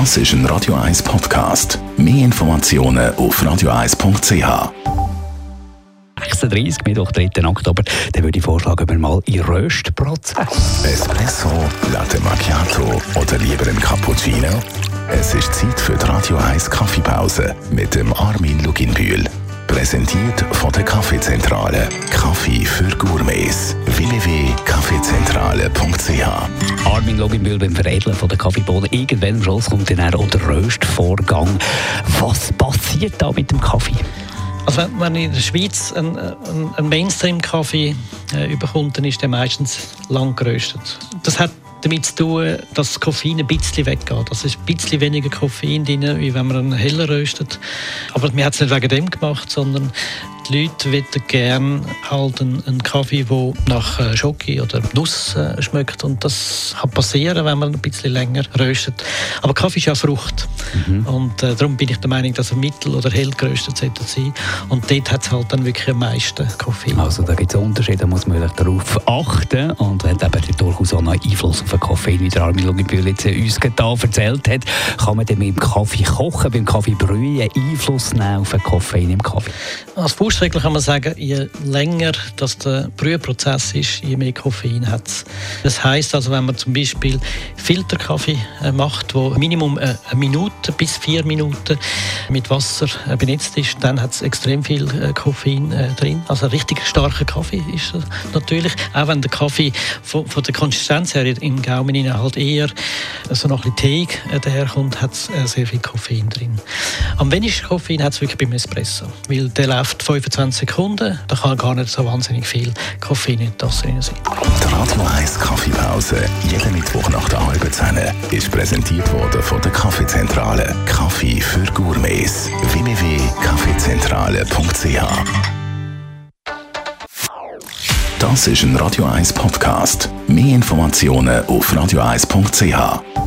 Das ist ein Radio 1 Podcast. Mehr Informationen auf radio1.ch. 36, Mittwoch, 3. Oktober, dann würde ich vorschlagen, wir mal in Röstprozess. Espresso, Latte Macchiato oder lieber ein Cappuccino? Es ist Zeit für die Radio 1 Kaffeepause mit dem Armin Luginbühl. Präsentiert von der Kaffeezentrale. Kaffee für Gourmets. www.kaffeezentrale.ch Armin Loginbühl beim Veredeln von der Kaffeebohnen. Irgendwann am Schluss kommt dann auch der Röstvorgang. Was passiert da mit dem Kaffee? Also wenn man in der Schweiz einen, einen Mainstream-Kaffee äh, überkommt, dann ist der meistens lang geröstet. Das hat damit zu tun, dass das Koffein ein bisschen weggeht. Also es ist ein bisschen weniger Koffein drin, wie wenn man einen heller röstet. Aber wir haben es nicht wegen dem gemacht, sondern die Leute wollen gerne halt einen, einen Kaffee, der nach äh, Schoki oder Nuss äh, schmeckt. Und das kann passieren, wenn man ein bisschen länger röstet. Aber Kaffee ist ja Frucht. Mhm. Und äh, darum bin ich der Meinung, dass er mittel- oder hell geröstet sollte sein. Und dort hat es halt dann wirklich am meisten Koffein. Also da gibt es Unterschiede, da muss man darauf achten. Und wenn eben durchaus auch noch Einfluss auf den Koffein, wie der Armin Luginbühl jetzt uns da erzählt hat, kann man dann mit dem Kaffee kochen, beim Kaffee brühen, Einfluss nehmen auf den Koffein im Kaffee? Als Faustregel kann man sagen, je länger das der Brühprozess ist, je mehr Koffein hat es. Das heisst also, wenn man zum Beispiel Filterkaffee äh, macht, wo Minimum äh, eine Minute bis vier Minuten mit Wasser äh, benetzt ist, dann hat es extrem viel Koffein drin. Also ein richtig starker Kaffee ist es natürlich. Auch wenn der Kaffee von, von der Konsistenz her im Gaumen halt eher so noch teig daherkommt, hat es sehr viel Koffein drin. Am wenigsten Koffein hat es wirklich beim Espresso, weil der läuft 25 Sekunden, da kann gar nicht so wahnsinnig viel Koffein in das drin sein. Die Radio 1 Kaffeepause, jeden Mittwoch nach der halben Zehn, ist präsentiert worden von der Kaffeezentrale. Kaffee für Gourmets. www.kaffeezentrale.ch Das ist ein Radio 1 Podcast. Mehr Informationen auf radio1.ch.